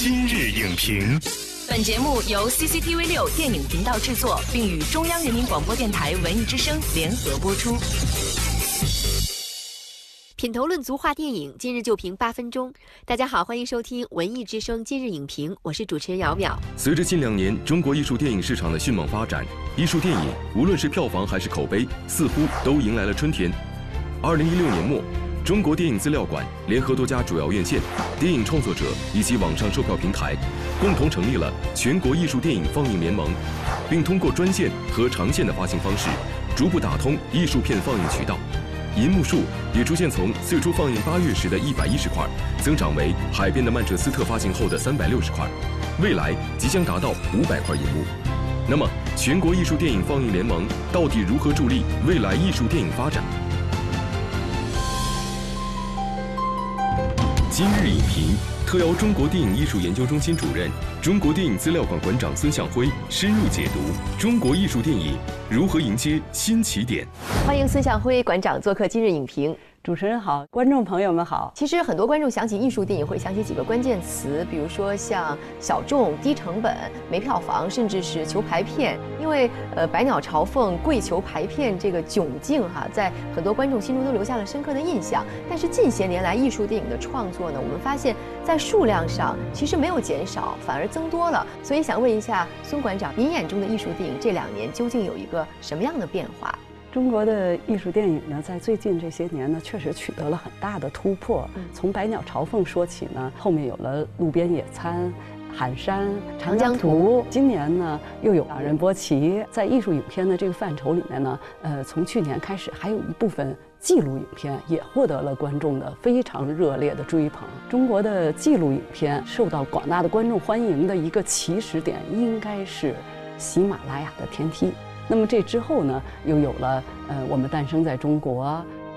今日影评，本节目由 CCTV 六电影频道制作，并与中央人民广播电台文艺之声联合播出。品头论足话电影，今日就评八分钟。大家好，欢迎收听文艺之声今日影评，我是主持人姚淼。随着近两年中国艺术电影市场的迅猛发展，艺术电影无论是票房还是口碑，似乎都迎来了春天。二零一六年末。中国电影资料馆联合多家主要院线、电影创作者以及网上售票平台，共同成立了全国艺术电影放映联盟，并通过专线和长线的发行方式，逐步打通艺术片放映渠道。银幕数也逐渐从最初放映八月时的一百一十块，增长为《海边的曼彻斯特》发行后的三百六十块，未来即将达到五百块银幕。那么，全国艺术电影放映联盟到底如何助力未来艺术电影发展？今日影评特邀中国电影艺术研究中心主任、中国电影资料馆馆长孙向辉深入解读中国艺术电影如何迎接新起点。欢迎孙向辉馆长做客今日影评。主持人好，观众朋友们好。其实很多观众想起艺术电影，会想起几个关键词，比如说像小众、低成本、没票房，甚至是求排片。因为呃，百鸟朝凤、跪求排片这个窘境哈，在很多观众心中都留下了深刻的印象。但是近些年来，艺术电影的创作呢，我们发现，在数量上其实没有减少，反而增多了。所以想问一下孙馆长，您眼中的艺术电影这两年究竟有一个什么样的变化？中国的艺术电影呢，在最近这些年呢，确实取得了很大的突破。从《百鸟朝凤》说起呢，后面有了《路边野餐》《寒山》《长江图》，今年呢又有《两人波奇》。在艺术影片的这个范畴里面呢，呃，从去年开始，还有一部分记录影片也获得了观众的非常热烈的追捧。中国的记录影片受到广大的观众欢迎的一个起始点，应该是喜马拉雅的天梯。那么这之后呢，又有了呃，我们诞生在中国，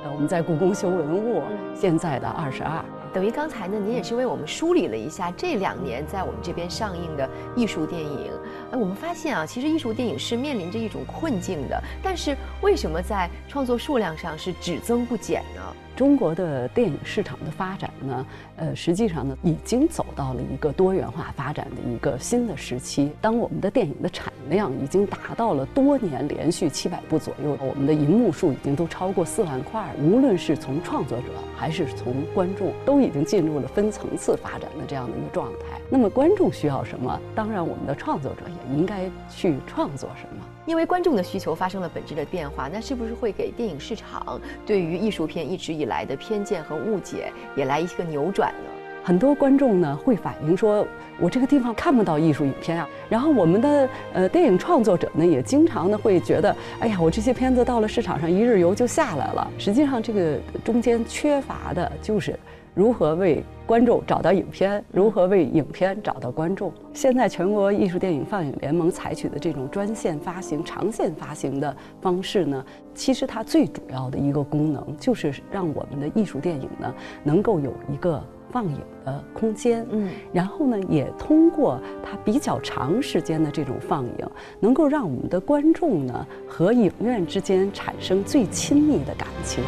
呃，我们在故宫修文物，现在的二十二，等于刚才呢，您也是为我们梳理了一下这两年在我们这边上映的艺术电影。哎，我们发现啊，其实艺术电影是面临着一种困境的，但是为什么在创作数量上是只增不减呢？中国的电影市场的发展呢，呃，实际上呢，已经走到了一个多元化发展的一个新的时期。当我们的电影的产量已经达到了多年连续七百部左右，我们的银幕数已经都超过四万块，无论是从创作者还是从观众，都已经进入了分层次发展的这样的一个状态。那么观众需要什么？当然，我们的创作者也应该去创作什么。因为观众的需求发生了本质的变化，那是不是会给电影市场对于艺术片一直以来的偏见和误解也来一个扭转呢？很多观众呢会反映说，我这个地方看不到艺术影片啊。然后我们的呃电影创作者呢也经常呢会觉得，哎呀，我这些片子到了市场上一日游就下来了。实际上这个中间缺乏的就是。如何为观众找到影片？如何为影片找到观众？现在全国艺术电影放映联盟采取的这种专线发行、长线发行的方式呢？其实它最主要的一个功能就是让我们的艺术电影呢能够有一个放映的空间。嗯，然后呢，也通过它比较长时间的这种放映，能够让我们的观众呢和影院之间产生最亲密的感情。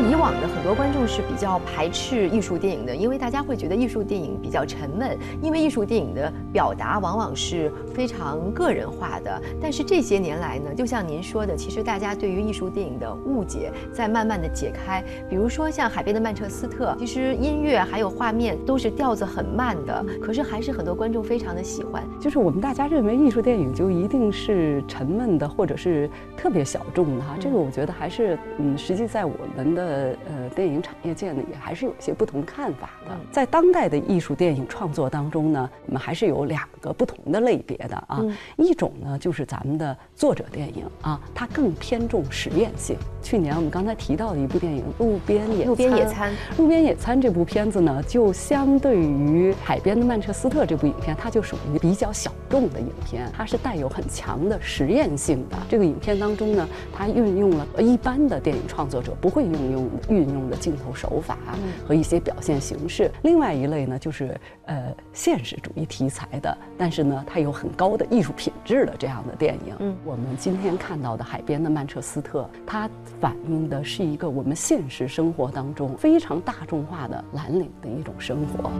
以往的很多观众是比较排斥艺术电影的，因为大家会觉得艺术电影比较沉闷，因为艺术电影的表达往往是非常个人化的。但是这些年来呢，就像您说的，其实大家对于艺术电影的误解在慢慢的解开。比如说像《海边的曼彻斯特》，其实音乐还有画面都是调子很慢的，可是还是很多观众非常的喜欢。就是我们大家认为艺术电影就一定是沉闷的，或者是特别小众的哈，这个我觉得还是嗯，实际在我们的。呃呃，电影产业界呢也还是有一些不同看法的。在当代的艺术电影创作当中呢，我们还是有两个不同的类别的啊。一种呢就是咱们的作者电影啊，它更偏重实验性。去年我们刚才提到的一部电影《路边野路边野餐》，路边野餐这部片子呢，就相对于《海边的曼彻斯特》这部影片，它就属于比较小众的影片，它是带有很强的实验性的。这个影片当中呢，它运用了一般的电影创作者不会运用。用运用的镜头手法和一些表现形式。另外一类呢，就是呃现实主义题材的，但是呢，它有很高的艺术品质的这样的电影。嗯，我们今天看到的《海边的曼彻斯特》，它反映的是一个我们现实生活当中非常大众化的蓝领的一种生活。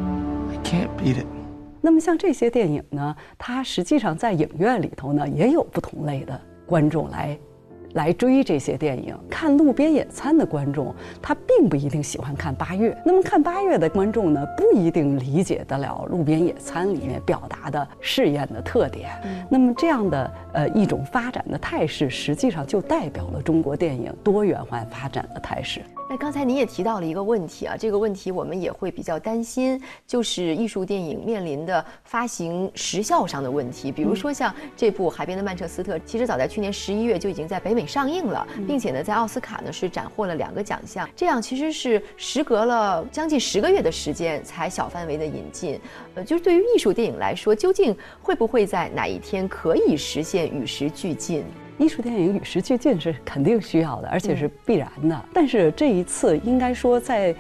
I can't beat it. 那么像这些电影呢，它实际上在影院里头呢，也有不同类的观众来。来追这些电影，看路边野餐的观众，他并不一定喜欢看八月。那么看八月的观众呢，不一定理解得了路边野餐里面表达的试验的特点。那么这样的呃一种发展的态势，实际上就代表了中国电影多元化发展的态势。那刚才您也提到了一个问题啊，这个问题我们也会比较担心，就是艺术电影面临的发行时效上的问题。比如说像这部《海边的曼彻斯特》，其实早在去年十一月就已经在北美上映了，并且呢，在奥斯卡呢是斩获了两个奖项。这样其实是时隔了将近十个月的时间才小范围的引进。呃，就是对于艺术电影来说，究竟会不会在哪一天可以实现与时俱进？艺术电影与时俱进是肯定需要的，而且是必然的。但是这一次，应该说在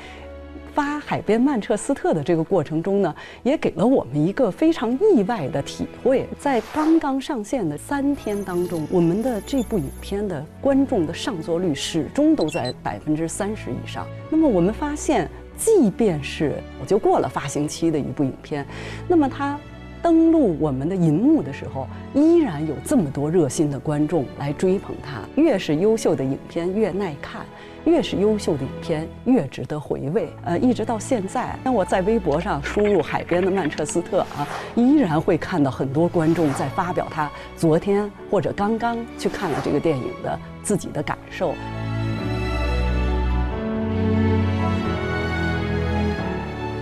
发《海边曼彻斯特》的这个过程中呢，也给了我们一个非常意外的体会。在刚刚上线的三天当中，我们的这部影片的观众的上座率始终都在百分之三十以上。那么我们发现，即便是我就过了发行期的一部影片，那么它。登陆我们的银幕的时候，依然有这么多热心的观众来追捧它。越是优秀的影片越耐看，越是优秀的影片越值得回味。呃，一直到现在，当我在微博上输入“海边的曼彻斯特”啊，依然会看到很多观众在发表他昨天或者刚刚去看了这个电影的自己的感受。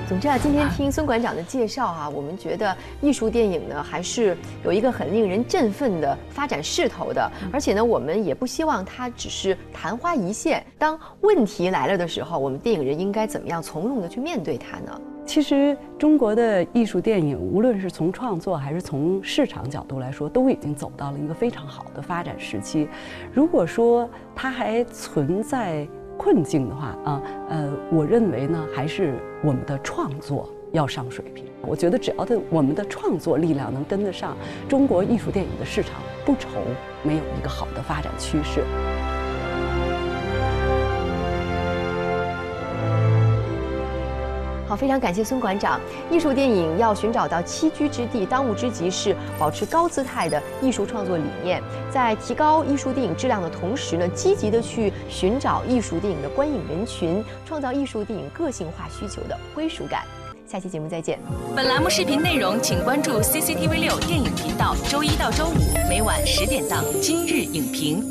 总之啊，今天听孙馆长的介绍啊，我们觉得艺术电影呢还是有一个很令人振奋的发展势头的。而且呢，我们也不希望它只是昙花一现。当问题来了的时候，我们电影人应该怎么样从容的去面对它呢？其实，中国的艺术电影，无论是从创作还是从市场角度来说，都已经走到了一个非常好的发展时期。如果说它还存在，困境的话啊，呃，我认为呢，还是我们的创作要上水平。我觉得只要的我们的创作力量能跟得上，中国艺术电影的市场不愁没有一个好的发展趋势。好，非常感谢孙馆长。艺术电影要寻找到栖居之地，当务之急是保持高姿态的艺术创作理念，在提高艺术电影质量的同时呢，积极的去寻找艺术电影的观影人群，创造艺术电影个性化需求的归属感。下期节目再见。本栏目视频内容，请关注 CCTV 六电影频道，周一到周五每晚十点档《今日影评》。